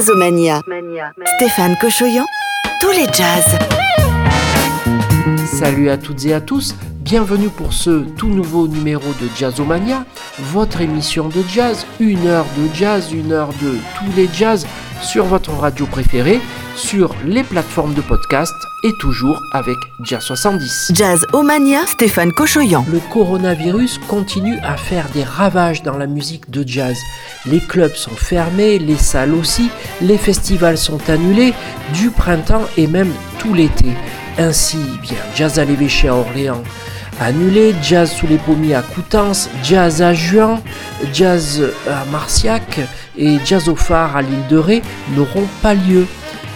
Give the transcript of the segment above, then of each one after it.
Jazzomania. Stéphane Cochoyan, tous les jazz. Salut à toutes et à tous, bienvenue pour ce tout nouveau numéro de Jazzomania, votre émission de jazz, une heure de jazz, une heure de tous les jazz sur votre radio préférée, sur les plateformes de podcast et toujours avec Jazz 70. Jazz Omania, Stéphane Cochoyan. Le coronavirus continue à faire des ravages dans la musique de jazz. Les clubs sont fermés, les salles aussi, les festivals sont annulés du printemps et même tout l'été. Ainsi, bien, Jazz à l'évêché à Orléans annulé, Jazz sous les pommiers à Coutances, Jazz à Juin, Jazz à Marciac et Jazz au phare à l'île de Ré n'auront pas lieu.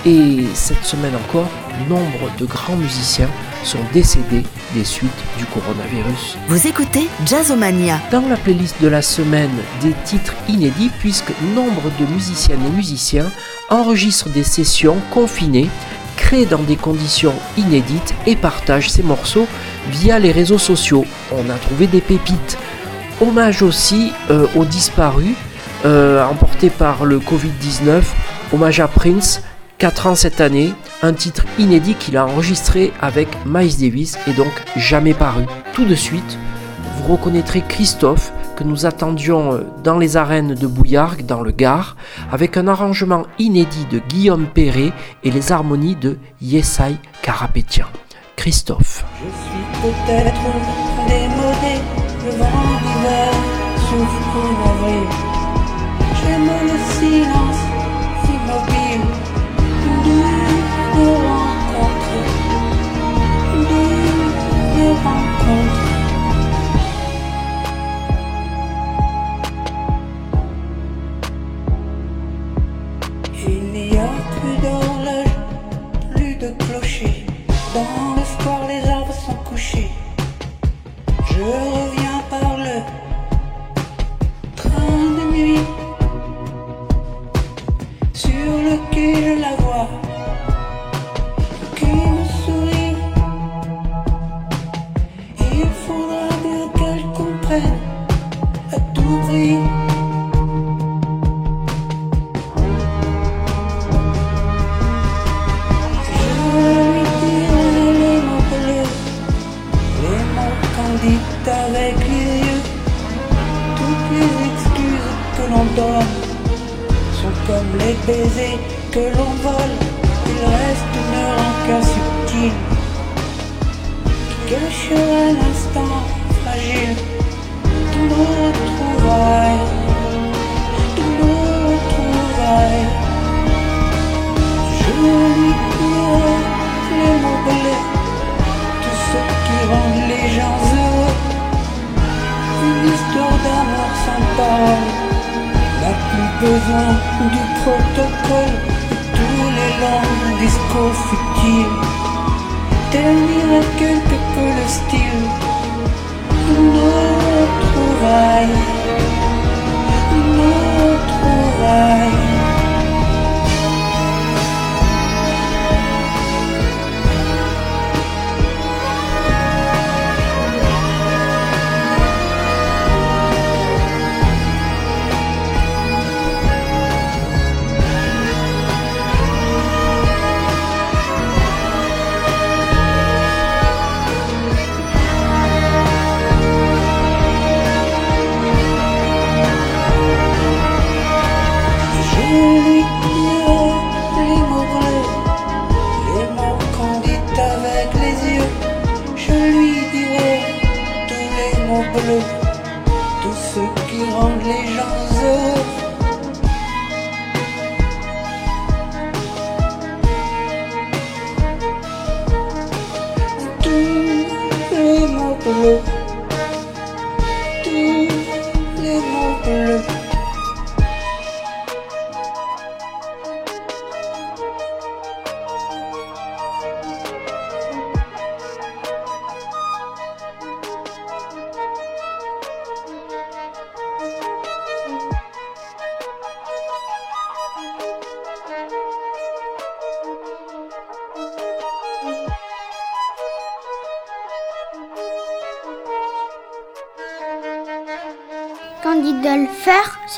Et cette semaine encore, nombre de grands musiciens sont décédés des suites du coronavirus. Vous écoutez Jazzomania. Dans la playlist de la semaine, des titres inédits puisque nombre de musiciennes et musiciens enregistrent des sessions confinées créent dans des conditions inédites et partagent ces morceaux via les réseaux sociaux. On a trouvé des pépites. Hommage aussi euh, aux disparus euh, emportés par le Covid-19. Hommage à Prince, 4 ans cette année, un titre inédit qu'il a enregistré avec Miles Davis et donc jamais paru. Tout de suite, vous reconnaîtrez Christophe que nous attendions euh, dans les arènes de Bouillargues, dans le Gard, avec un arrangement inédit de Guillaume Perret et les harmonies de Yesai Karapétian. Christophe. Je suis peut-être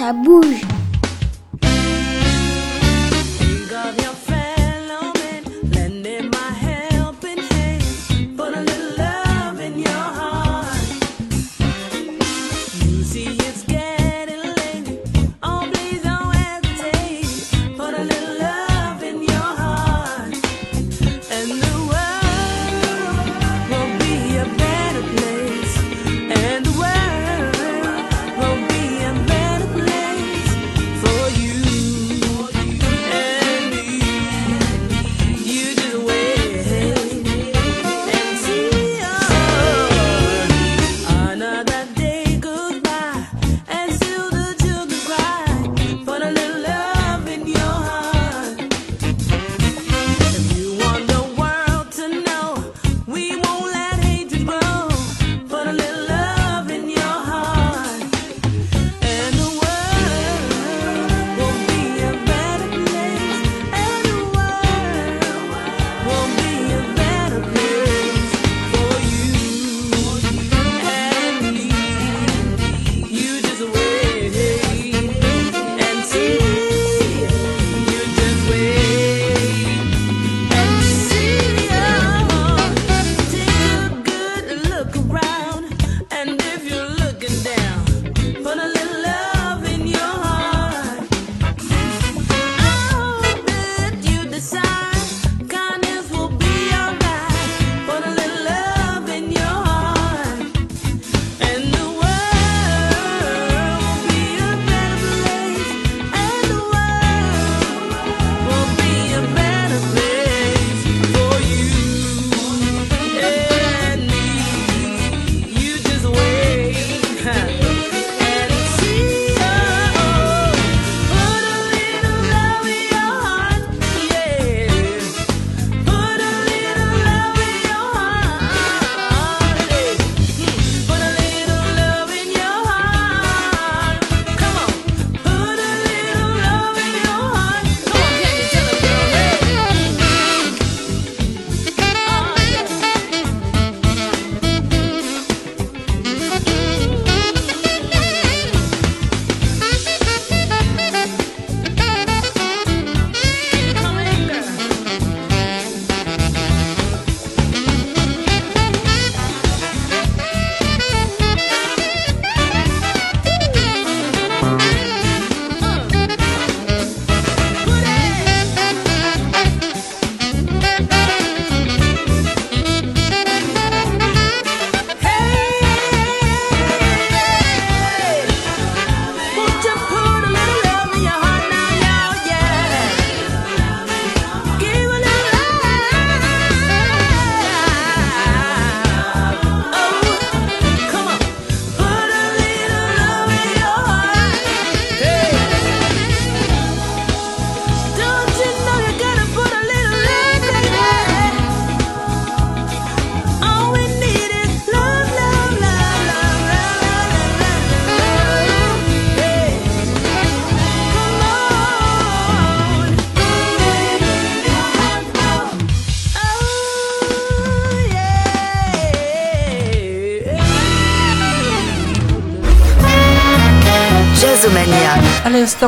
ça bouge.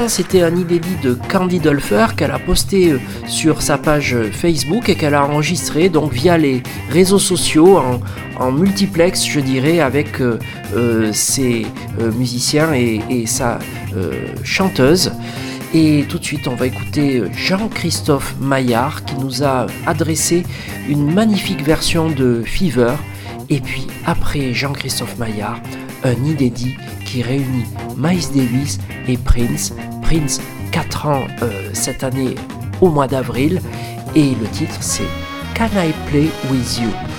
C'était un inédit de Candy Dulfer qu'elle a posté euh, sur sa page Facebook et qu'elle a enregistré donc via les réseaux sociaux en, multiplex, je dirais, avec euh, euh, ses musiciens et, sa chanteuse. Et tout de suite, on va écouter Jean-Christophe Maillard qui nous a adressé une magnifique version de Fever. Et puis après Jean-Christophe Maillard, un inédit qui réunit Miles Davis et Prince. Prince, 4 ans euh, cette année au mois d'avril. Et le titre c'est Can I Play With You?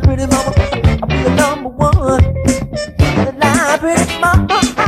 pretty mama. I'll be the number one. Be the line, pretty mama.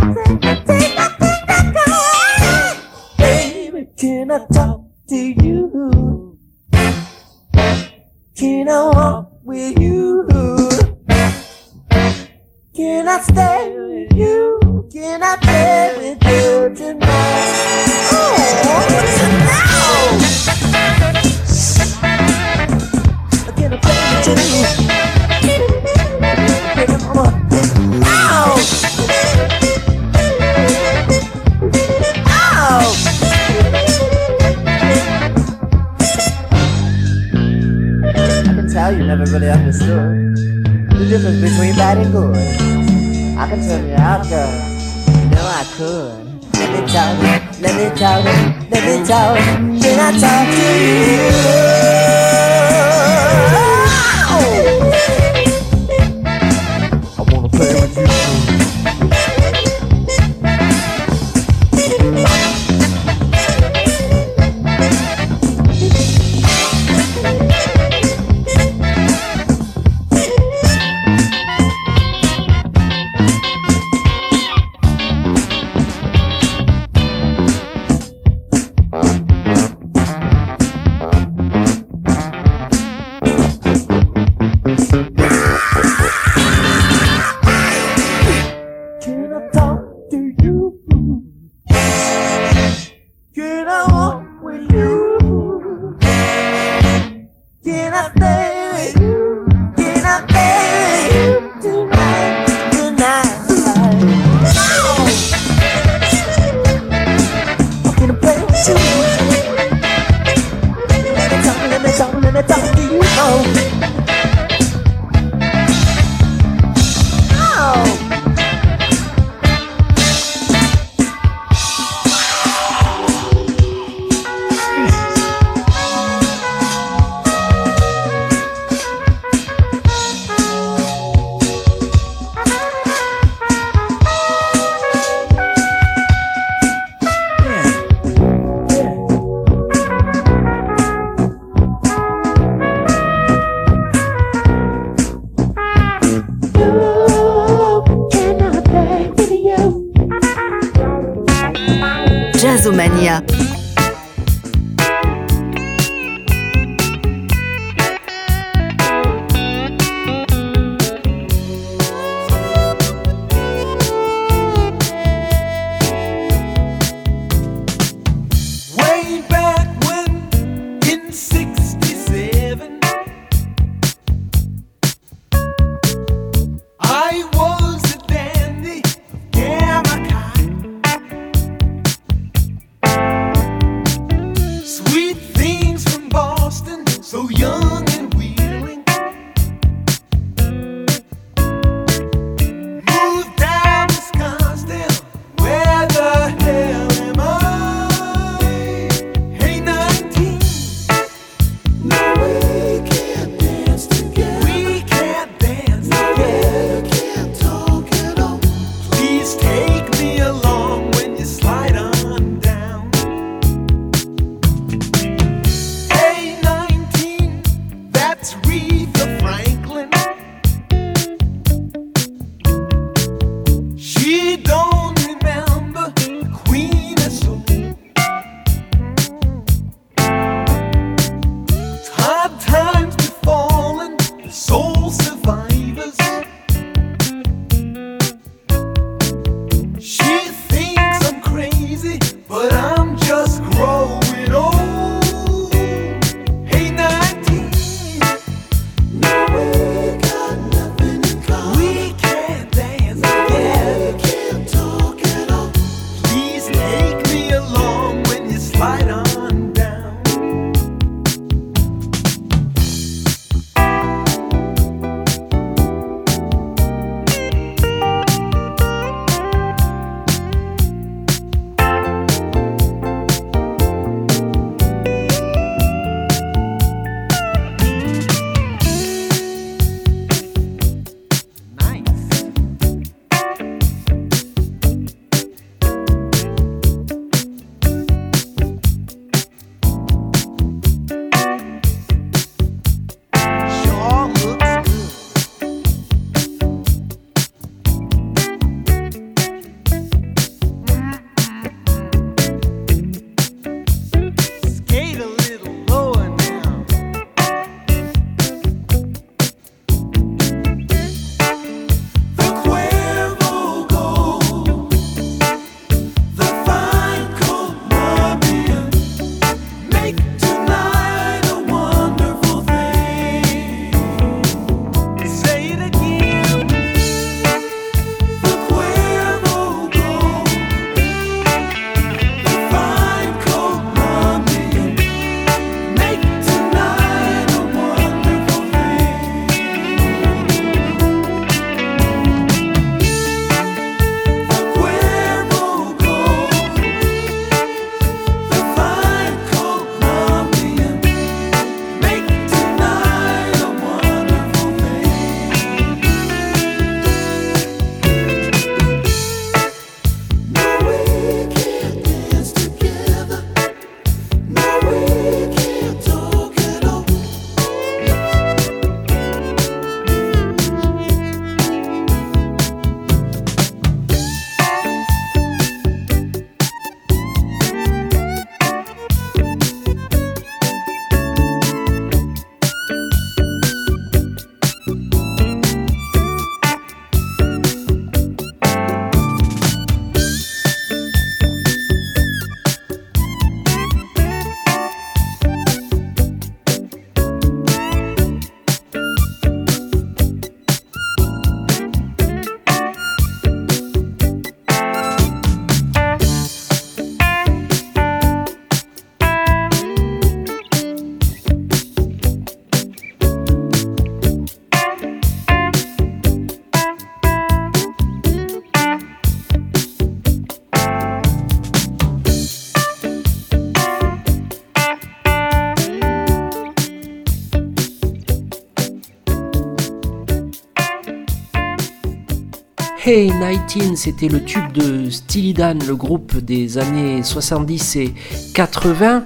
Hey 19, c'était le tube de Steely Dan, le groupe des années 70 et 80.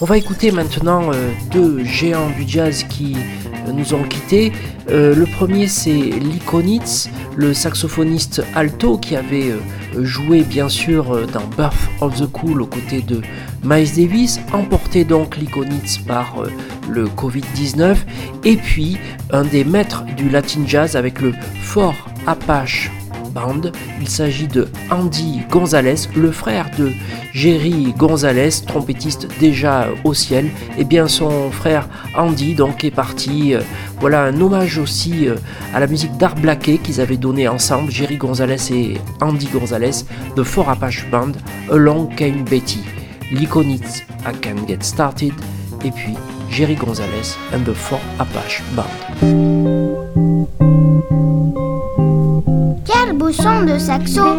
On va écouter maintenant euh, deux géants du jazz qui euh, nous ont quittés. Euh, le premier c'est Likonitz, le saxophoniste alto qui avait joué bien sûr dans Birth of the Cool aux côtés de Miles Davis, emporté donc Likonitz par le Covid-19, et puis un des maîtres du Latin Jazz avec le fort Apache Band. Il s'agit de Andy Gonzalez, le frère de Jerry Gonzalez, trompettiste déjà au ciel. Et bien son frère Andy donc est parti. Euh, voilà un hommage aussi euh, à la musique d'Art Blackie qu'ils avaient donné ensemble, Jerry Gonzalez et Andy Gonzalez, de Four Apache Band, Along Came Betty, l'Iconite I Can Get Started, et puis Jerry Gonzalez and the Four Apache Band. Son de saxo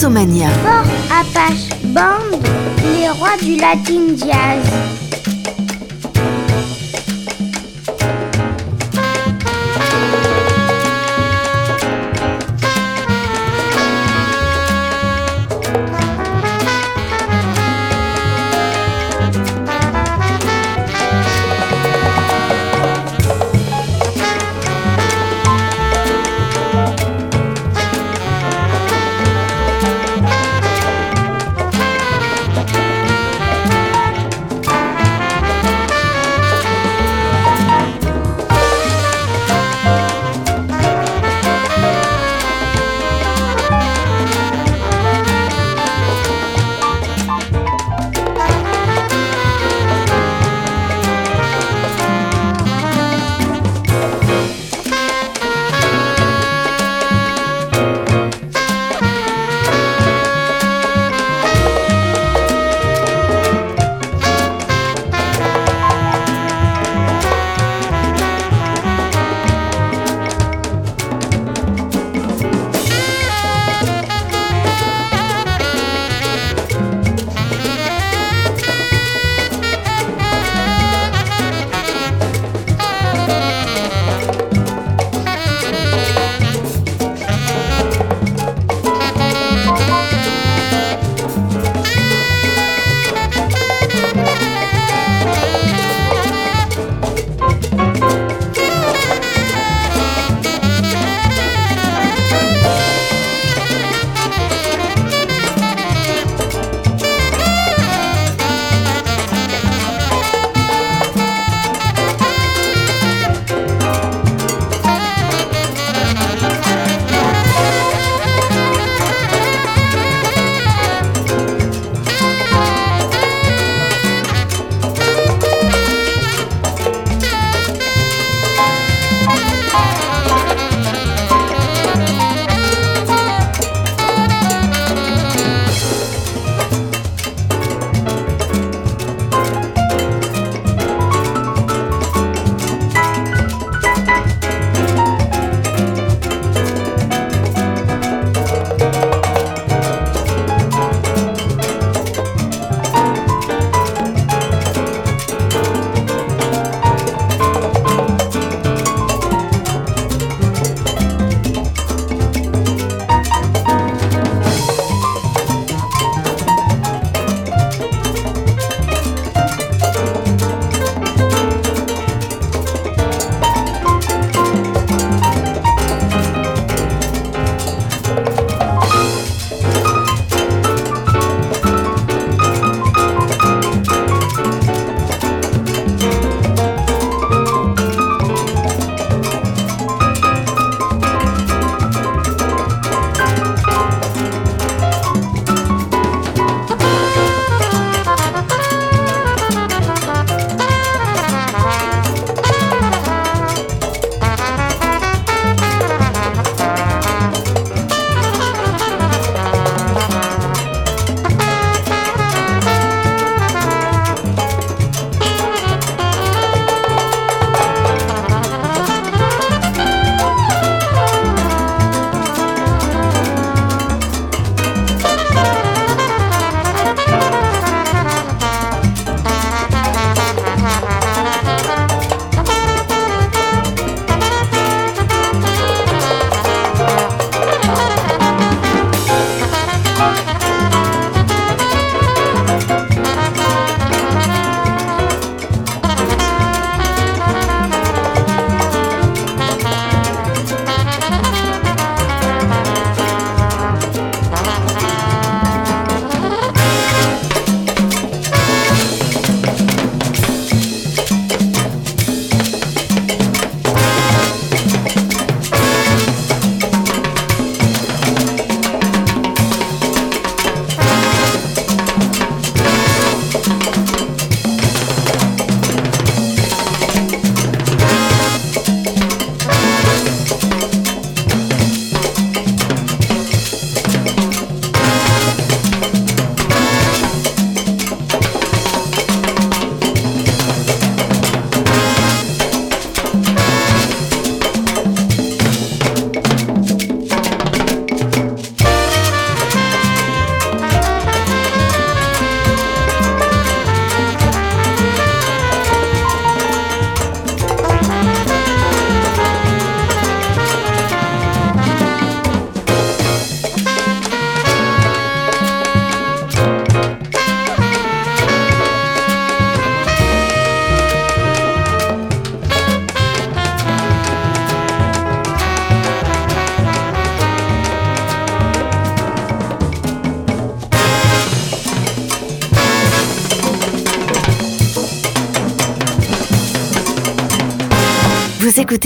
Jazzomania. Apache Band, les rois du Latin Jazz.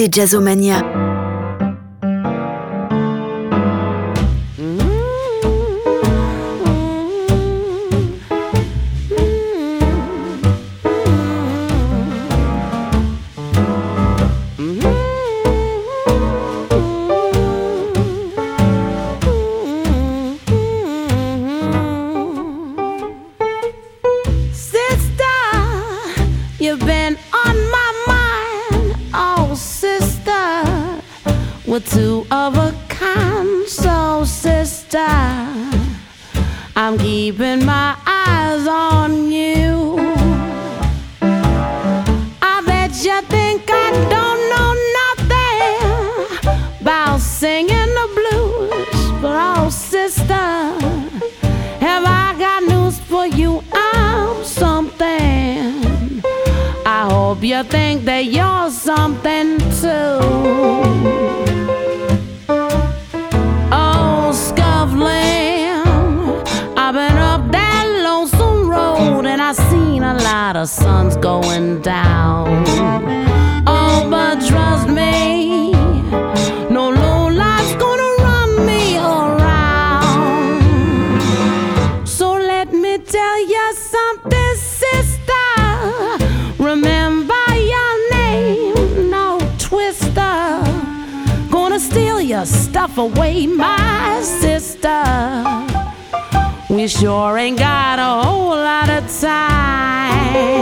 Jazzomania. sun's going down. Oh, but trust me, no low life's gonna run me around. So let me tell you something, sister. Remember your name, no twister. Gonna steal your stuff away, my sure ain't got a whole lot of time.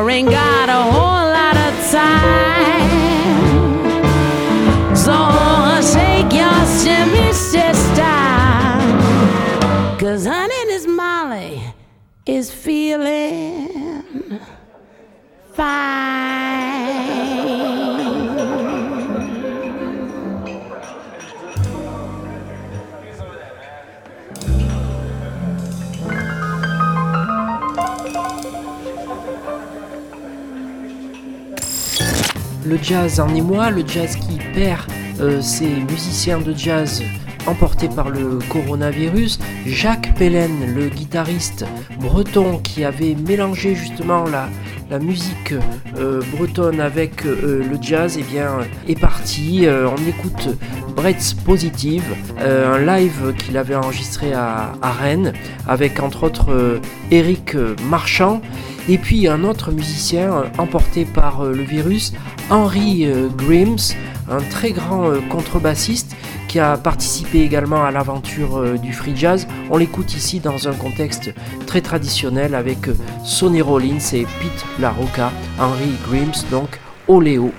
anymore. Ain't got a whole lot of time. So shake your shimmy sister. Cause honey, this Molly is feeling fine. Le jazz en émoi, le jazz qui perd euh, ses musiciens de jazz emportés par le coronavirus. Jacques Pellen, le guitariste breton qui avait mélangé justement la, musique euh, bretonne avec euh, le jazz, eh bien, est parti. on écoute Bretz Positive, un live qu'il avait enregistré à, Rennes avec entre autres Eric Marchand. Et puis un autre musicien emporté par le virus, Henry euh, Grims, un très grand euh, contrebassiste qui a participé également à l'aventure euh, du free jazz. On l'écoute ici dans un contexte très traditionnel avec Sonny Rollins et Pete LaRocca, Henry Grims, donc Oléo.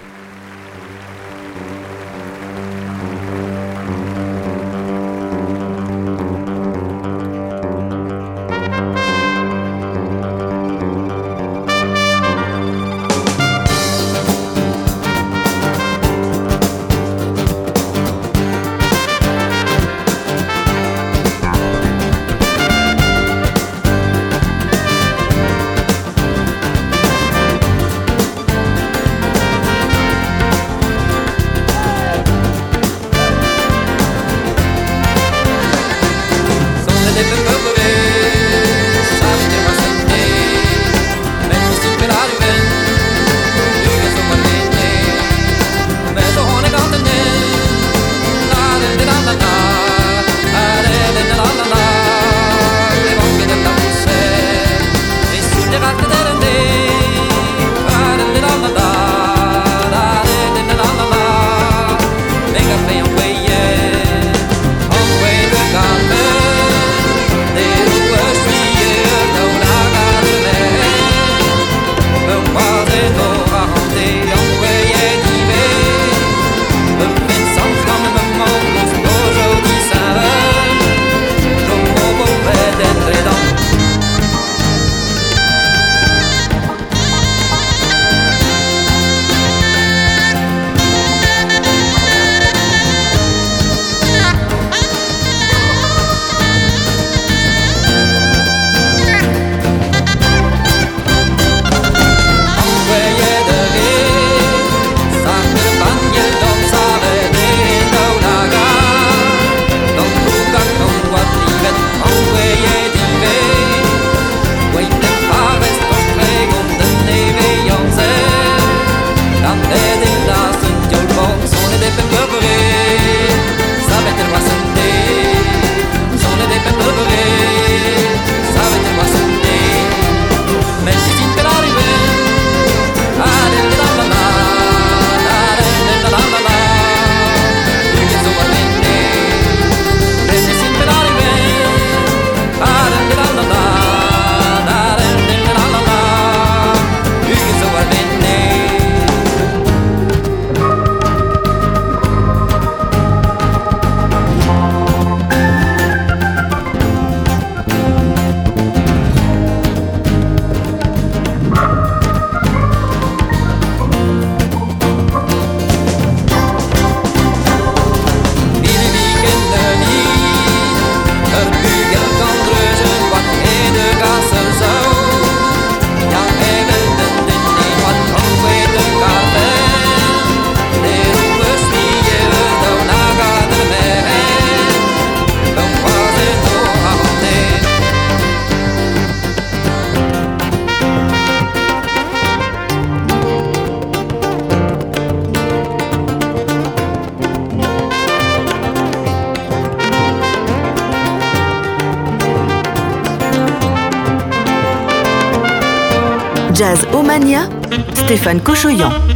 Stéphane Cochoyan.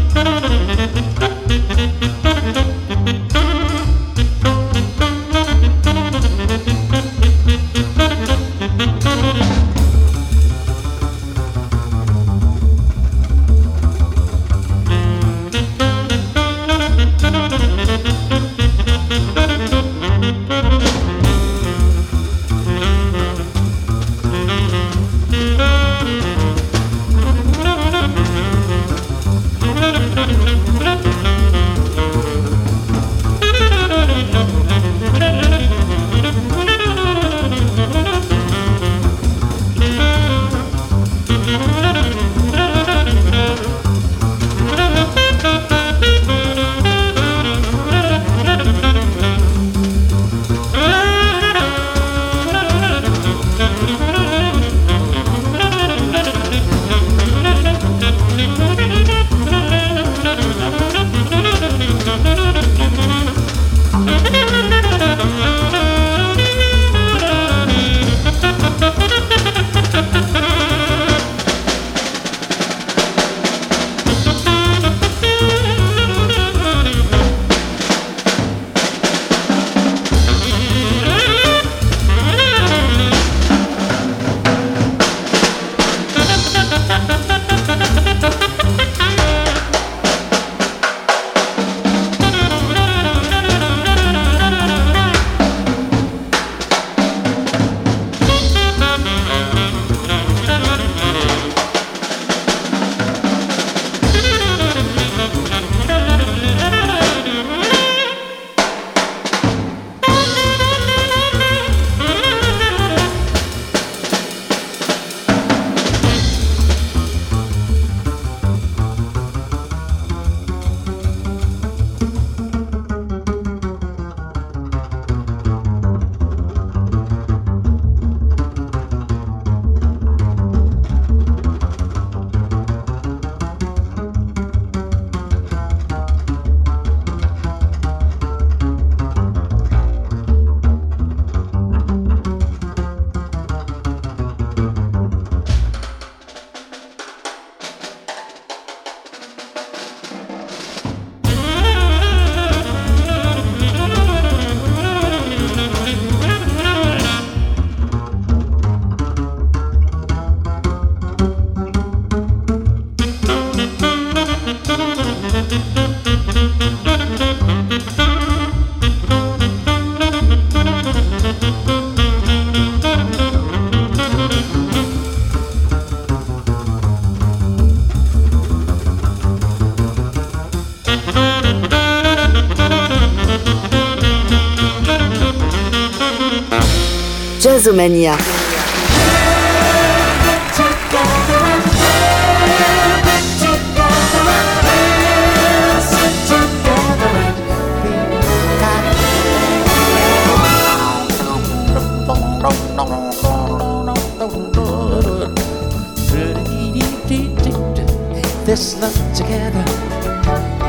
This love together.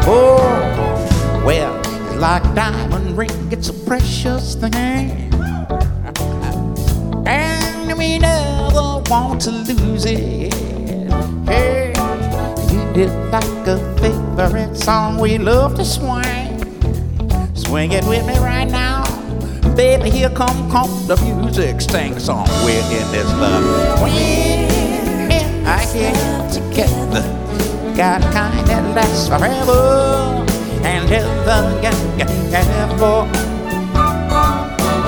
Oh, well, it's like diamond ring, it's a precious thing. To lose it. Hey, it's like a favorite song we love to swing. Swing it with me right now. Baby, here come, come the music. Sing song. We're in this love. When I get together got a kind that lasts forever and ever and ever.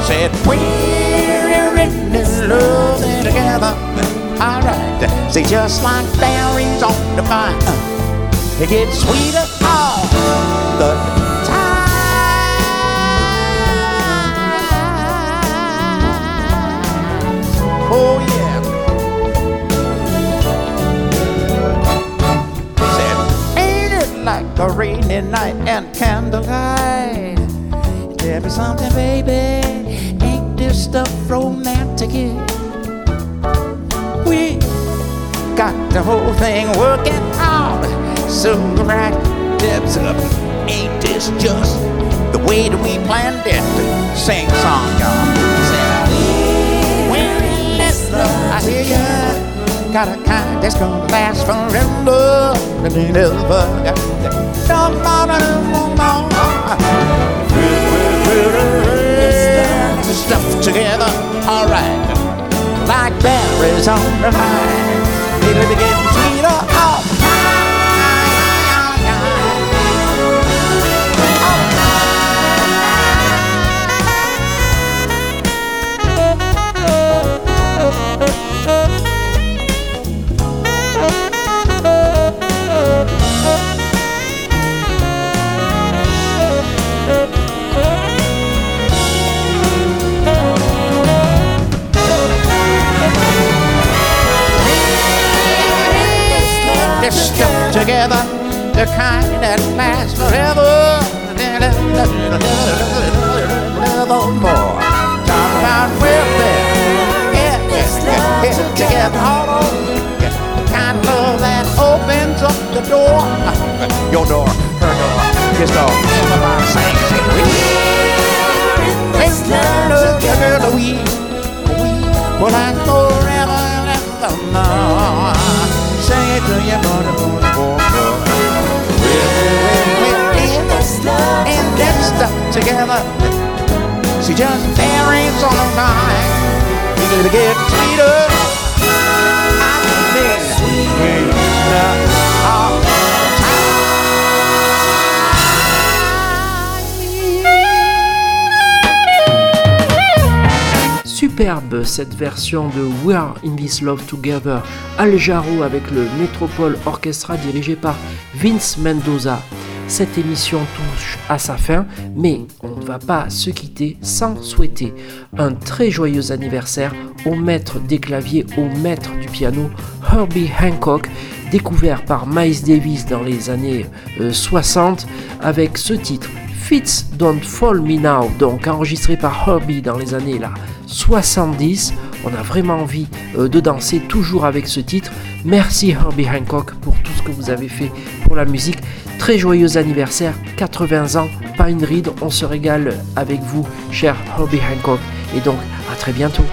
Said we're in this love together. Alright, say just like berries on the vine, uh, it gets sweeter all the time. Oh yeah. Said, Ain't it like a rainy night and candlelight? There be something, baby. Ain't this stuff romantic? yet? We got the whole thing working out so right. Dibs up. Ain't this just the way that we planned it? Sing song, y'all. Sing. When this love, I hear ya. got a kind that's gonna last forever. Never got. No, no, no, no, no, no. Stuff together, alright. Like berries on the vine. It'll be getting sweeter. Oh. They're stuck together, the kind that lasts forever. Nevermore. Talk about welfare. Yeah, yeah, yeah. Together, all over. The kind of love that opens up the door. Your door, her door, his door. Everybody sing, sing. We in this love together, we, we will last forever and evermore till your morning, morning, morning, morning. Together. She just varies on her mind. You need to get sweeter. I can sweeter. Superbe cette version de We Are in This Love Together, Al Jarreau avec le Metropole Orchestra dirigé par Vince Mendoza. Cette émission touche à sa fin, mais on ne va pas se quitter sans souhaiter un très joyeux anniversaire au maître des claviers, au maître du piano, Herbie Hancock, découvert par Miles Davis dans les années euh, 60 avec ce titre Fits Don't Fall Me Now, donc enregistré par Herbie dans les années là 70. On a vraiment envie euh, de danser toujours avec ce titre. Merci Herbie Hancock pour tout ce que vous avez fait pour la musique. Très joyeux anniversaire, 80 ans, pas une ride. On se régale avec vous, cher Herbie Hancock. Et donc, à très bientôt.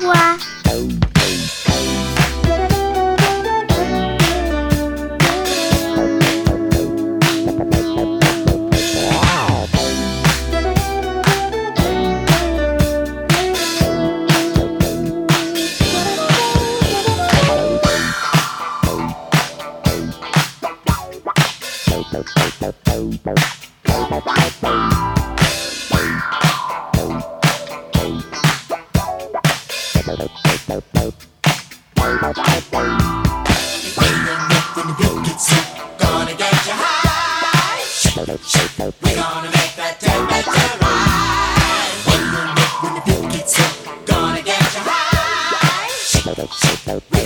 Toi. Village Super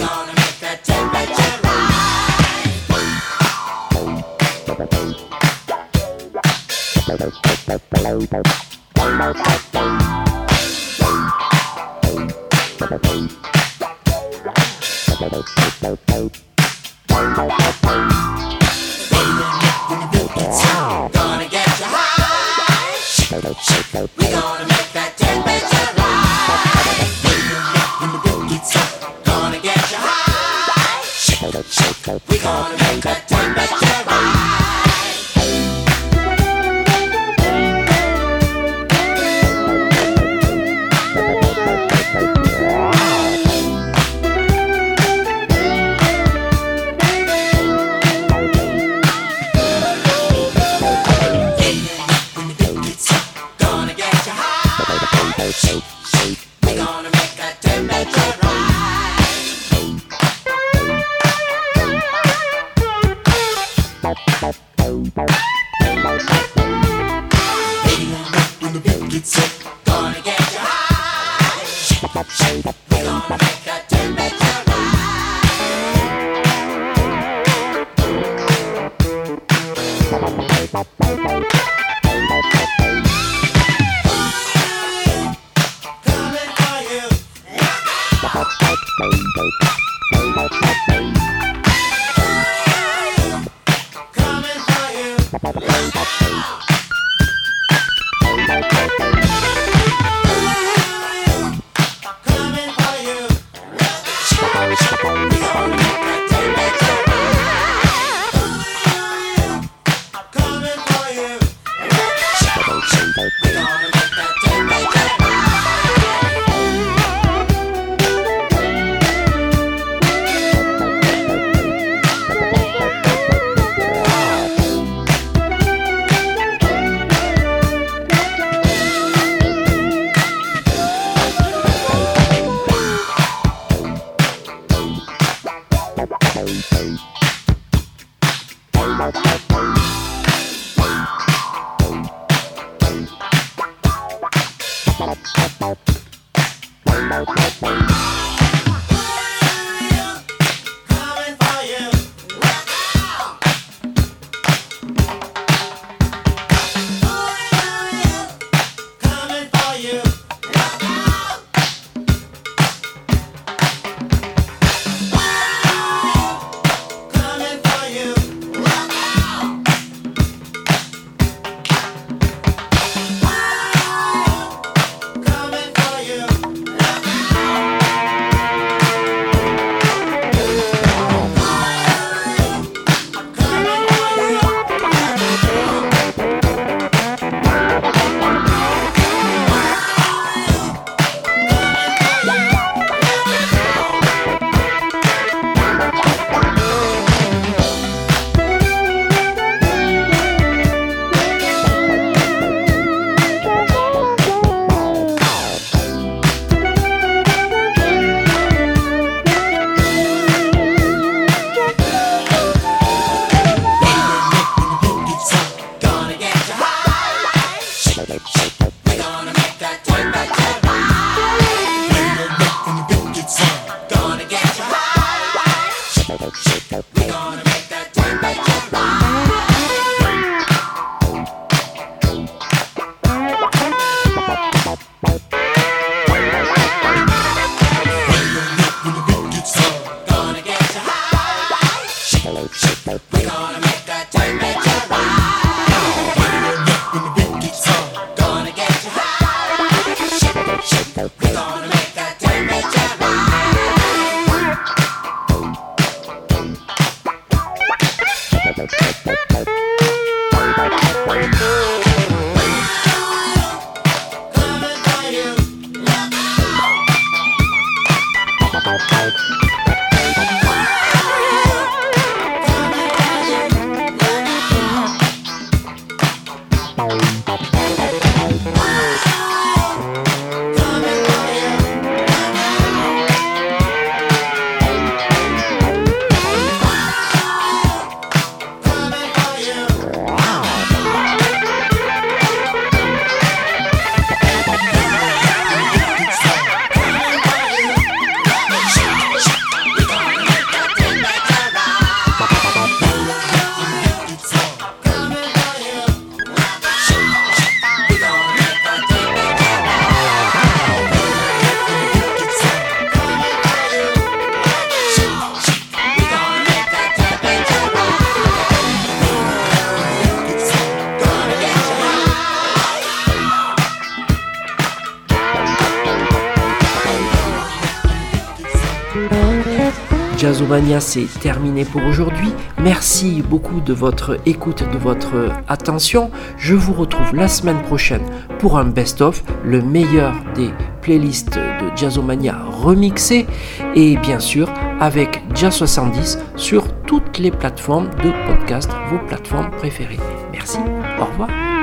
C'est terminé pour aujourd'hui. Merci beaucoup de votre écoute, de votre attention. Je vous retrouve la semaine prochaine pour un best-of, le meilleur des playlists de Jazzomania remixées et bien sûr avec Jazz 70 sur toutes les plateformes de podcast, vos plateformes préférées. Merci, au revoir.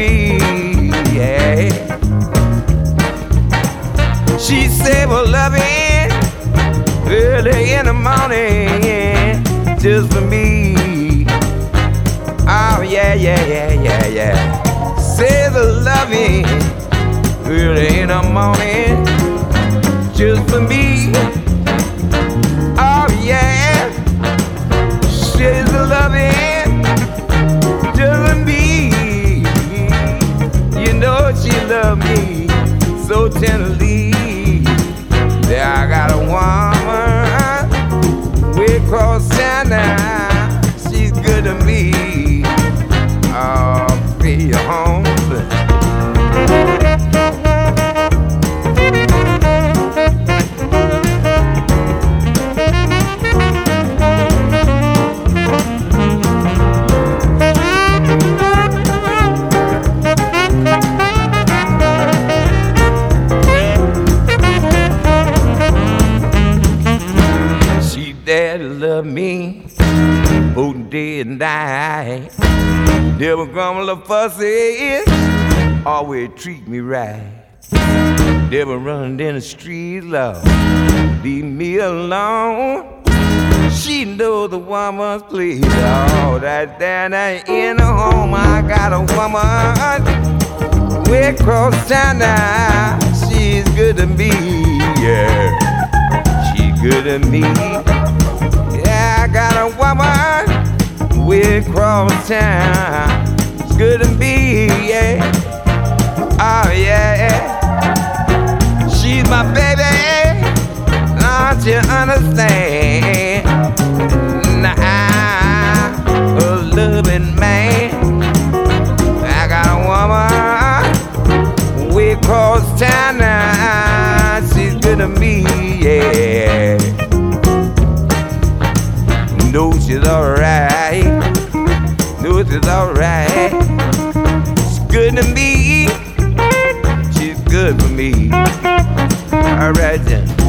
Me, yeah. She said, well, loving oh, early in the morning, just for me. Oh, yeah, yeah, yeah, yeah, yeah. Say the loving early in the morning, just for me. Oh, yeah. She's the loving so tenderly. Yeah, I got a woman way across town now. She's good to me. I'll be home. Or fussy, always treat me right. Never run in the street, love, leave me alone. She know the woman's please. Oh, that down in the home, I got a woman way across town now. She's good to me, yeah. She good to me. Yeah, I got a woman way across town couldn't be, yeah. Oh, yeah. already.